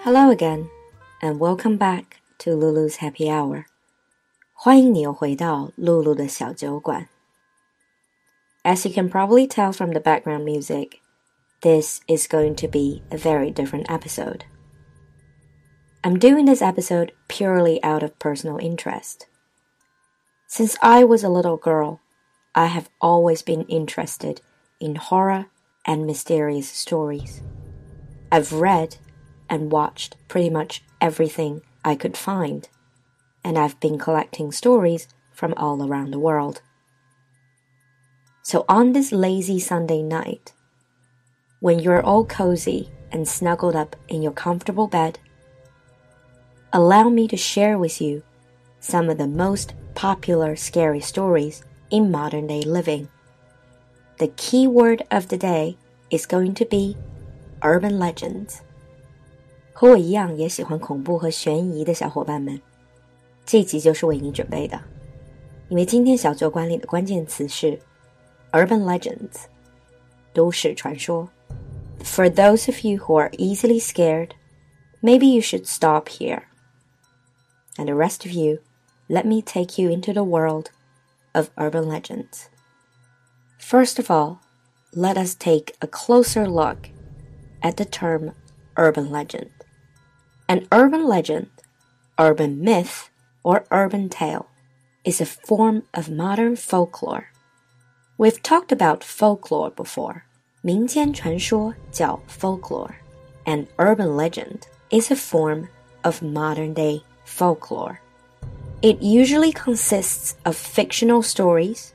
Hello again, and welcome back to Lulu's Happy Hour. 欢迎你又回到露露的小酒馆。As you can probably tell from the background music, this is going to be a very different episode. I'm doing this episode purely out of personal interest. Since I was a little girl, I have always been interested in horror and mysterious stories. I've read and watched pretty much everything I could find, and I've been collecting stories from all around the world. So on this lazy Sunday night, when you're all cozy and snuggled up in your comfortable bed, allow me to share with you some of the most popular scary stories in modern day living. The key word of the day is going to be urban legends. 和我一样也喜欢恐怖和悬疑的小伙伴们，这集就是为你准备的。因为今天小酒馆里的关键词是 urban legends，都市传说。For those of you who are easily scared, maybe you should stop here. And the rest of you, let me take you into the world of urban legends. First of all, let us take a closer look at the term urban legend. An urban legend, urban myth, or urban tale is a form of modern folklore. We've talked about folklore before. 民间传说叫 folklore, and urban legend is a form of modern day folklore. It usually consists of fictional stories,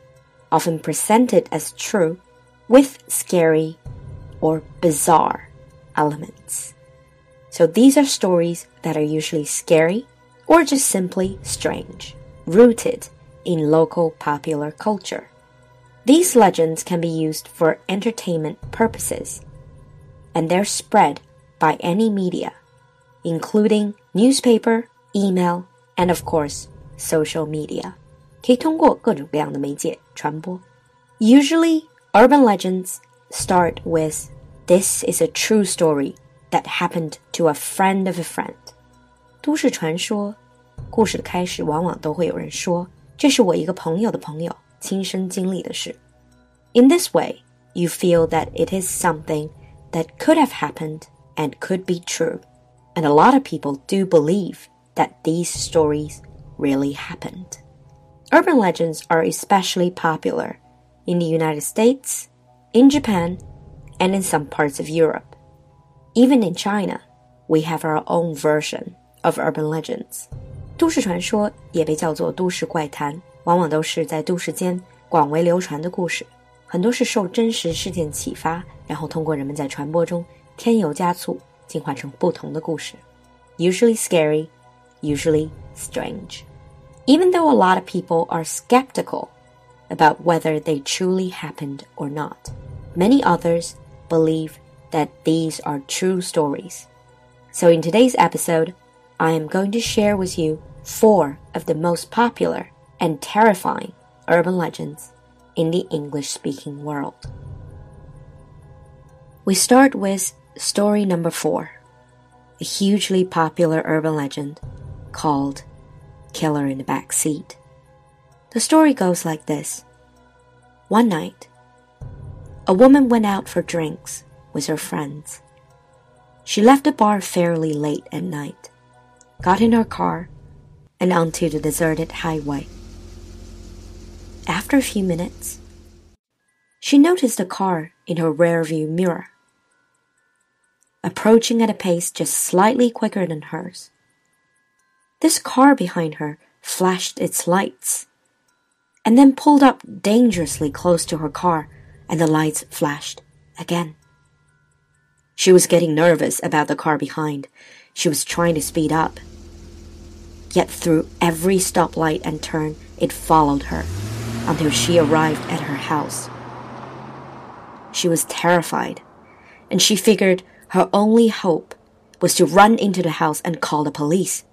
often presented as true, with scary or bizarre elements. So these are stories that are usually scary or just simply strange, rooted in local popular culture. These legends can be used for entertainment purposes, and they're spread by any media, including newspaper, email, and of course, social media. Usually, urban legends start with this is a true story that happened to a friend of a friend。都市传说故事的开始往往都会有人说：“这是我一个朋友的朋友亲身经历的事。” In this way, you feel that it is something that could have happened and could be true. And a lot of people do believe that these stories really happened. Urban legends are especially popular in the United States, in Japan, and in some parts of Europe. Even in China, we have our own version of urban legends. 都市传说也被叫做都市怪谈，往往都是在都市间广为流传的故事，很多是受真实事件启发，然后通过人们在传播中添油加醋，进化成不同的故事。Usually scary, usually strange. Even though a lot of people are skeptical about whether they truly happened or not, many others believe that these are true stories. So, in today's episode, I am going to share with you four of the most popular and terrifying urban legends in the English speaking world. We start with story number four, a hugely popular urban legend called Killer in the Back Seat. The story goes like this One night, a woman went out for drinks with her friends. She left the bar fairly late at night, got in her car, and onto the deserted highway. After a few minutes, she noticed a car in her rearview mirror, approaching at a pace just slightly quicker than hers. This car behind her flashed its lights and then pulled up dangerously close to her car, and the lights flashed again. She was getting nervous about the car behind. She was trying to speed up. Yet through every stoplight and turn, it followed her until she arrived at her house. She was terrified, and she figured her only hope was to run into the house and call the police.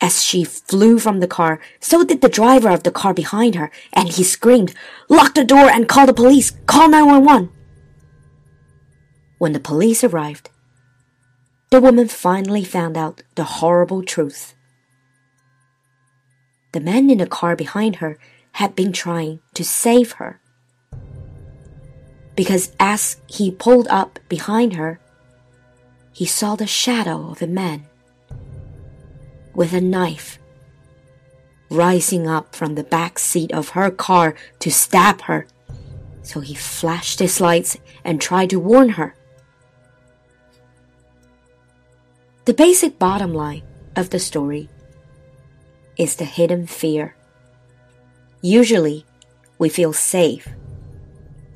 As she flew from the car, so did the driver of the car behind her, and he screamed, Lock the door and call the police! Call 911! When the police arrived, the woman finally found out the horrible truth. The man in the car behind her had been trying to save her. Because as he pulled up behind her, he saw the shadow of a man with a knife rising up from the back seat of her car to stab her. So he flashed his lights and tried to warn her. The basic bottom line of the story is the hidden fear. Usually, we feel safe,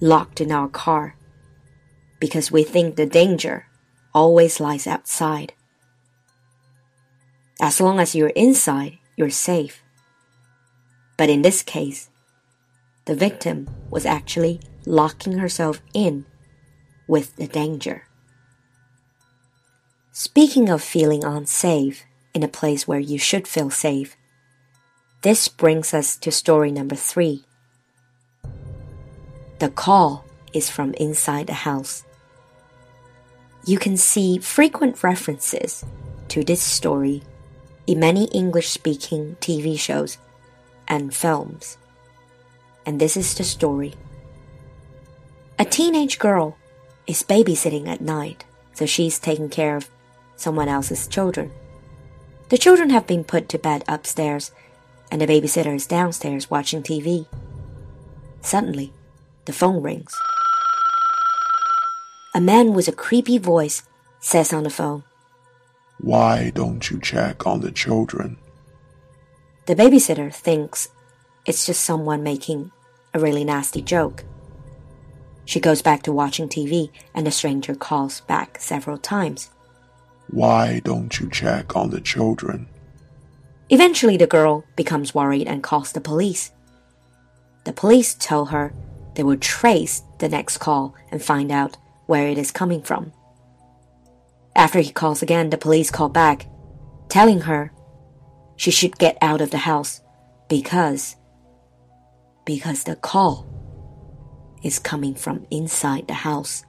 locked in our car, because we think the danger always lies outside. As long as you're inside, you're safe. But in this case, the victim was actually locking herself in with the danger. Speaking of feeling unsafe in a place where you should feel safe, this brings us to story number three. The call is from inside the house. You can see frequent references to this story in many English speaking TV shows and films. And this is the story. A teenage girl is babysitting at night, so she's taking care of someone else's children. The children have been put to bed upstairs, and the babysitter is downstairs watching TV. Suddenly, the phone rings. A man with a creepy voice says on the phone, Why don't you check on the children? The babysitter thinks it's just someone making a really nasty joke. She goes back to watching TV, and the stranger calls back several times. Why don't you check on the children? Eventually, the girl becomes worried and calls the police. The police tell her they will trace the next call and find out where it is coming from. After he calls again, the police call back, telling her she should get out of the house because because the call is coming from inside the house.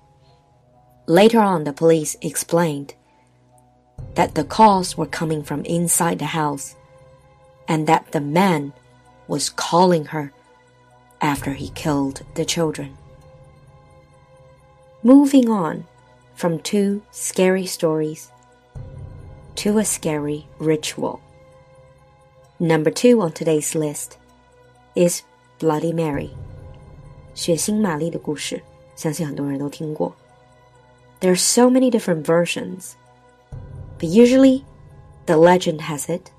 Later on, the police explained that the calls were coming from inside the house and that the man was calling her after he killed the children. Moving on from two scary stories to a scary ritual. Number two on today's list is Bloody Mary. 血腥玛丽的故事，相信很多人都听过。There are so many different versions but usually, the legend has it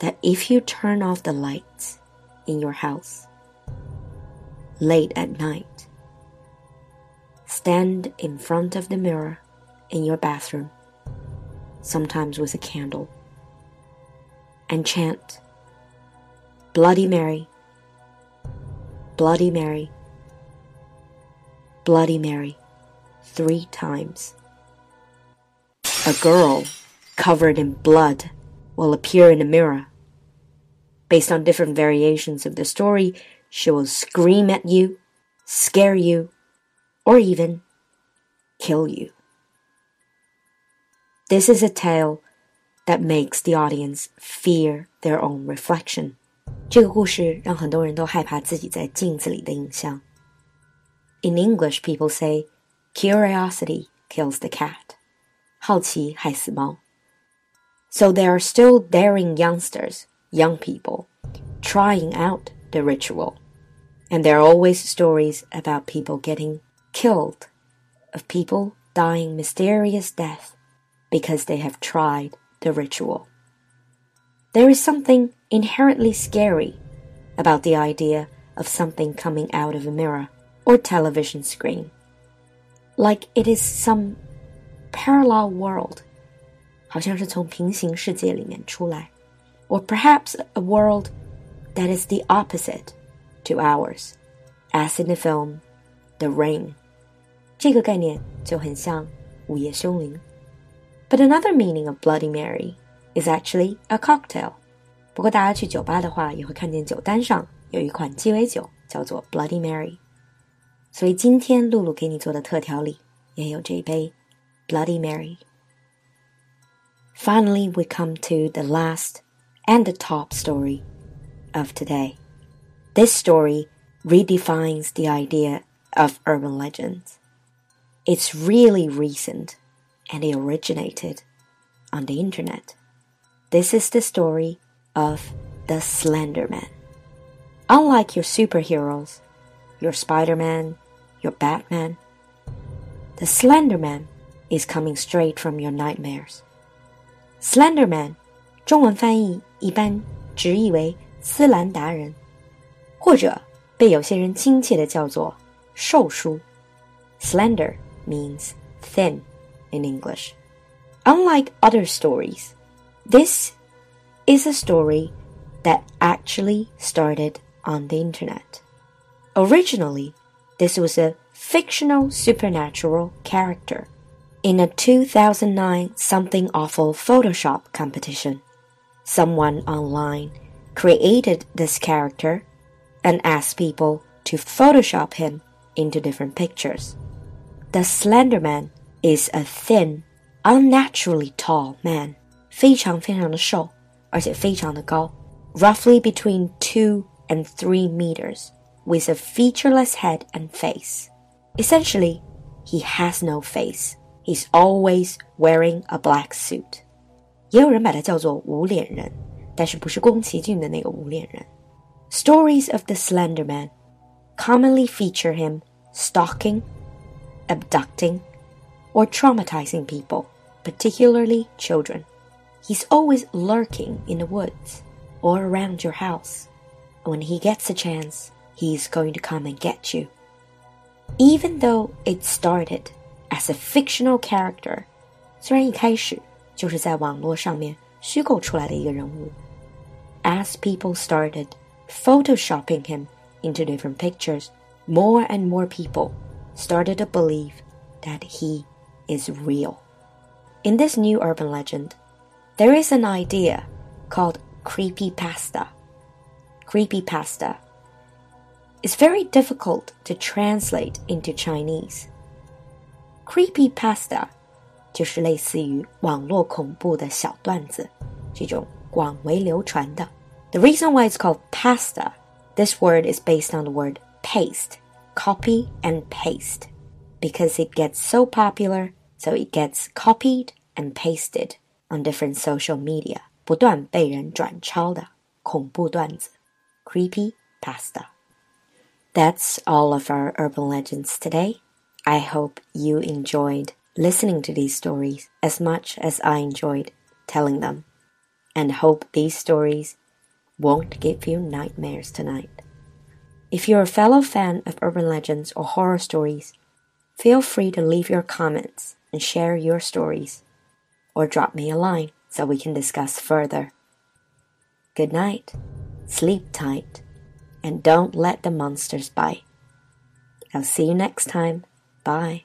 that if you turn off the lights in your house late at night, stand in front of the mirror in your bathroom, sometimes with a candle, and chant Bloody Mary, Bloody Mary, Bloody Mary three times a girl covered in blood will appear in a mirror. Based on different variations of the story, she will scream at you, scare you, or even kill you. This is a tale that makes the audience fear their own reflection. 这个故事让很多人都害怕自己在镜子里的影像。In English, people say, curiosity kills the cat. 好奇害死猫. So there are still daring youngsters, young people, trying out the ritual. And there are always stories about people getting killed, of people dying mysterious death because they have tried the ritual. There is something inherently scary about the idea of something coming out of a mirror or television screen. Like it is some parallel world，好像是从平行世界里面出来，or perhaps a world that is the opposite to ours, as in the film The Ring。这个概念就很像午夜凶铃。But another meaning of Bloody Mary is actually a cocktail。不过大家去酒吧的话，也会看见酒单上有一款鸡尾酒叫做 Bloody Mary。所以今天露露给你做的特调里也有这一杯 Bloody Mary. finally we come to the last and the top story of today. This story redefines the idea of urban legends. It's really recent and it originated on the internet. This is the story of the Slender Man. Unlike your superheroes, your Spider Man, your Batman, the Slender Man is coming straight from your nightmares. Slender Man 中文翻译一般直译为斯兰达人，或者被有些人亲切的叫做瘦叔。Slender means thin in English. Unlike other stories, this is a story that actually started on the internet. Originally, this was a fictional supernatural character in a 2009 Something Awful Photoshop competition. Someone online created this character and asked people to Photoshop him into different pictures. The Slenderman is a thin, unnaturally tall man, 非常非常的瘦，而且非常的高，roughly between two and three meters, with a featureless head and face. Essentially, he has no face. He's always wearing a black suit. 也有人把他叫做无脸人，但是不是宫崎骏的那个无脸人。Stories of the Slender Man commonly feature him stalking, abducting, or traumatizing people, particularly children. He's always lurking in the woods or around your house. When he gets a chance, he's going to come and get you. Even though it started as a fictional character，虽然一开始就是在网络上面虚构出来的一个人物。As people started photoshopping him into different pictures, more and more people started to believe that he is real. In this new urban legend, there is an idea called creepy pasta. Creepy pasta is very difficult to translate into Chinese. Creepy pasta 就是类似于网络恐怖的小段子，这种广为流传的。The reason why it's called pasta, this word is based on the word paste, copy and paste, because it gets so popular, so it gets copied and pasted on different social media，不断被人转抄的恐怖段子，creepy pasta。That's all of our urban legends today. I hope you enjoyed listening to these stories as much as I enjoyed telling them, and hope these stories won't give you nightmares tonight. If you're a fellow fan of urban legends or horror stories, feel free to leave your comments and share your stories, or drop me a line so we can discuss further. Good night, sleep tight, and don't let the monsters bite. I'll see you next time. Bye.